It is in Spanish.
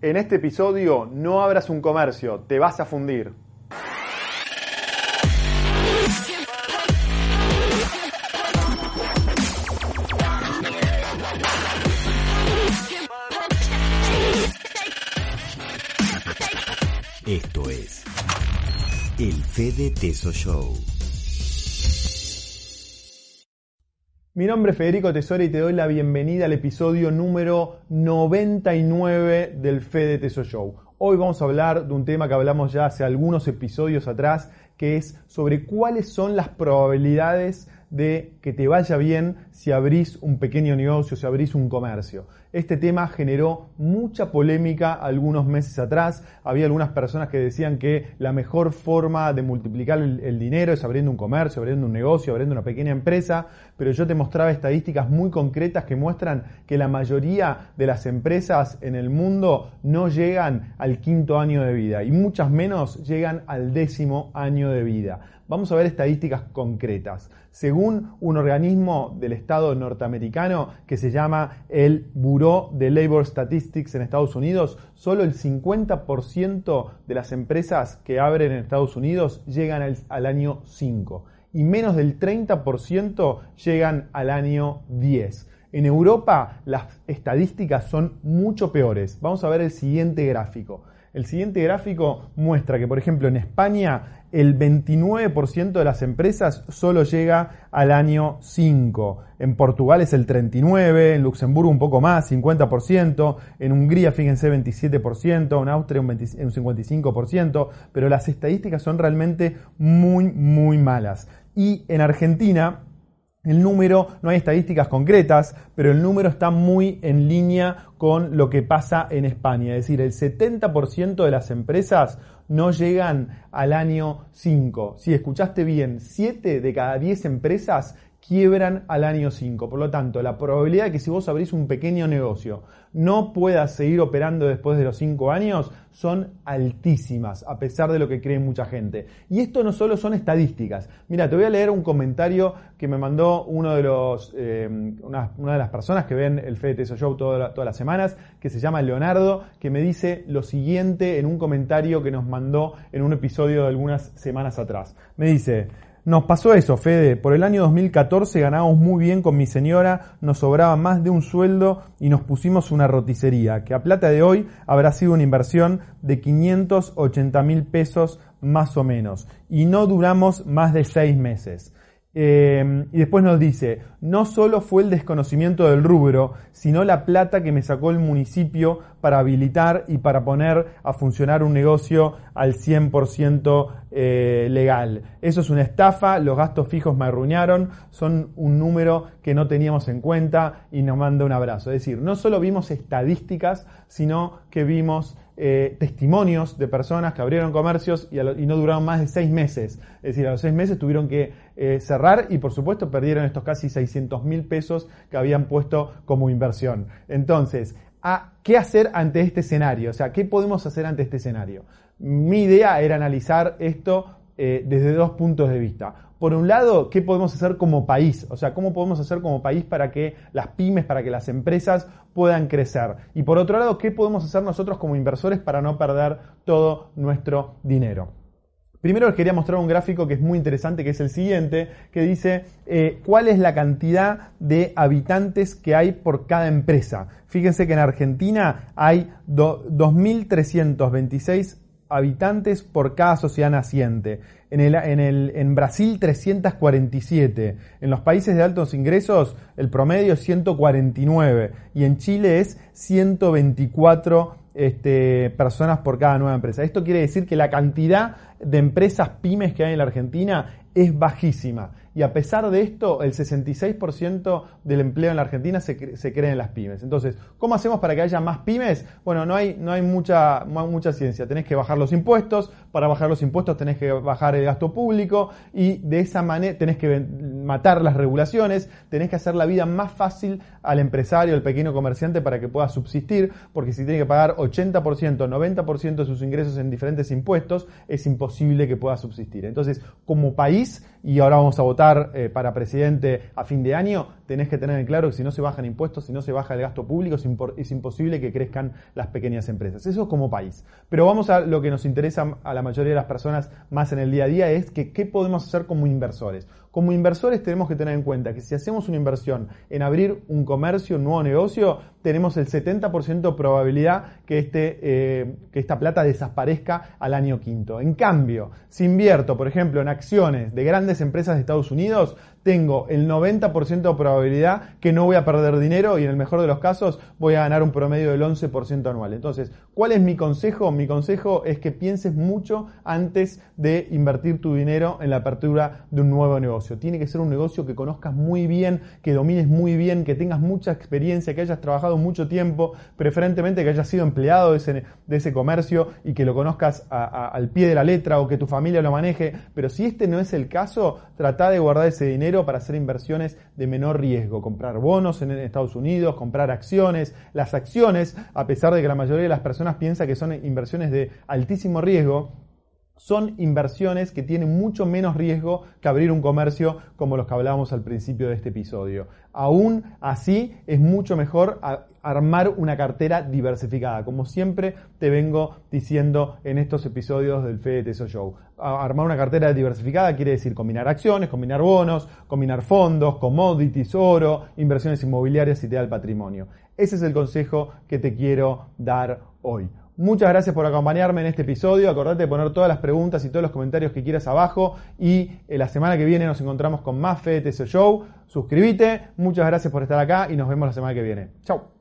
En este episodio no abras un comercio, te vas a fundir. Esto es el Fede Teso Show. Mi nombre es Federico Tesoro y te doy la bienvenida al episodio número 99 del Fede Teso Show. Hoy vamos a hablar de un tema que hablamos ya hace algunos episodios atrás, que es sobre cuáles son las probabilidades de que te vaya bien si abrís un pequeño negocio, si abrís un comercio. Este tema generó mucha polémica algunos meses atrás. Había algunas personas que decían que la mejor forma de multiplicar el, dinero es abriendo un comercio, abriendo un negocio, abriendo una pequeña empresa, pero yo te mostraba estadísticas muy concretas que muestran que la mayoría de las empresas en el mundo no llegan al quinto año de vida y muchas menos llegan al décimo año de vida. Vamos a ver estadísticas concretas. Según un organismo del Estado norteamericano que se llama el Bureau de Labor Statistics en Estados Unidos, solo el 50% de las empresas que abren en Estados Unidos llegan al, año 5 y menos del 30% llegan al año 10. En Europa las estadísticas son mucho peores. Vamos a ver el siguiente gráfico. El siguiente gráfico muestra que, por ejemplo, en España el 29% de las empresas solo llega al año 5. En Portugal es el 39%, en Luxemburgo un poco más, 50%, en Hungría fíjense 27%, en Austria un, 55%, pero las estadísticas son realmente muy, muy malas. Y en Argentina el número, no hay estadísticas concretas, pero el número está muy en línea con lo que pasa en España. Es decir, el 70% de las empresas no llegan al año 5. Si escuchaste bien, 7 de cada 10 empresas quiebran al año 5. Por lo tanto, la probabilidad de que si vos abrís un pequeño negocio no puedas seguir operando después de los 5 años son altísimas, a pesar de lo que cree mucha gente. Y esto no solo son estadísticas. Mira, te voy a leer un comentario que me mandó uno de los, eh, una, de las personas que ven el Teso Show todas las que se llama Leonardo, que me dice lo siguiente en un comentario que nos mandó en un episodio de algunas semanas atrás. Me dice, nos pasó eso, Fede. Por el año 2014 ganábamos muy bien con mi señora, nos sobraba más de un sueldo y nos pusimos una roticería, que a plata de hoy habrá sido una inversión de 580 mil pesos más o menos. Y no duramos más de seis meses. Eh, y después nos dice, no solo fue el desconocimiento del rubro, sino la plata que me sacó el municipio para habilitar y para poner a funcionar un negocio al 100% eh, legal. Eso es una estafa, los gastos fijos me arruinaron, son un número que no teníamos en cuenta y nos manda un abrazo. Es decir, no solo vimos estadísticas, sino que vimos eh, testimonios de personas que abrieron comercios y, no duraron más de seis meses. Es decir, a los seis meses tuvieron que eh, cerrar y por supuesto perdieron estos casi 600 mil pesos que habían puesto como inversión. Entonces, ¿a ¿qué hacer ante este escenario? O sea, ¿qué podemos hacer ante este escenario? Mi idea era analizar esto eh, desde dos puntos de vista por un lado, ¿qué podemos hacer como país? O sea, ¿cómo podemos hacer como país para que las pymes, para que las empresas puedan crecer? Y por otro lado, ¿qué podemos hacer nosotros como inversores para no perder todo nuestro dinero? Primero les quería mostrar un gráfico que es muy interesante, que es el siguiente, que dice eh, cuál es la cantidad de habitantes que hay por cada empresa. Fíjense que en Argentina hay 2.326 habitantes por cada sociedad naciente. En, el, en, el, en Brasil 347. En los países de altos ingresos el promedio es 149. Y en Chile es 124 este, personas por cada nueva empresa. Esto quiere decir que la cantidad de empresas pymes que hay en la Argentina es bajísima. Y a pesar de esto, el 66% del empleo en la Argentina se, se crea en las pymes. Entonces, ¿cómo hacemos para que haya más pymes? Bueno, no hay, no hay mucha, mucha ciencia. Tenés que bajar los impuestos, Para bajar los impuestos tenés que bajar el gasto público y de esa manera tenés que matar las regulaciones, tenés que hacer la vida más fácil al empresario, al pequeño comerciante para que pueda subsistir, porque si tiene que pagar 80%, 90% de sus ingresos en diferentes impuestos, es imposible que pueda subsistir. Entonces, como país, y ahora vamos a votar eh, para presidente a fin de año, tenés que tener en claro que si no se bajan impuestos, si no se baja el gasto público, es, imposible que crezcan las pequeñas empresas. Eso como país. Pero vamos a lo que nos interesa a la mayoría de las personas más en el día a día, es que qué podemos hacer como inversores. Como inversores tenemos que tener en cuenta que si hacemos una inversión en abrir un comercio, un nuevo negocio, tenemos el 70% de probabilidad que, este, eh, que esta plata desaparezca al año quinto. En cambio, si invierto, por ejemplo, en acciones de grandes empresas de Estados Unidos, tengo el 90% de probabilidad que no voy a perder dinero y en el mejor de los casos voy a ganar un promedio del 11% anual. Entonces, ¿cuál es mi consejo? Mi consejo es que pienses mucho antes de invertir tu dinero en la apertura de un nuevo negocio. Tiene que ser un negocio que conozcas muy bien, que domines muy bien, que tengas mucha experiencia, que hayas trabajado mucho tiempo, preferentemente que hayas sido empleado de ese, comercio y que lo conozcas al pie de la letra o que tu familia lo maneje. Pero si este no es el caso, trata de guardar ese dinero para hacer inversiones de menor riesgo, comprar bonos en Estados Unidos, comprar acciones. Las acciones, a pesar de que la mayoría de las personas piensa que son inversiones de altísimo riesgo, son inversiones que tienen mucho menos riesgo que abrir un comercio como los que hablábamos al principio de este episodio. Aún así, es mucho mejor armar una cartera diversificada, como siempre te vengo diciendo en estos episodios del Fede Teso Show. Armar una cartera diversificada quiere decir combinar acciones, combinar bonos, combinar fondos, commodities, oro, inversiones inmobiliarias y te da el patrimonio. Ese es el consejo que te quiero dar hoy. Muchas gracias por acompañarme en este episodio. Acordate de poner todas las preguntas y todos los comentarios que quieras abajo. Y eh, la semana que viene nos encontramos con más Fede Show. Suscríbete. Muchas gracias por estar acá y nos vemos la semana que viene. Chao.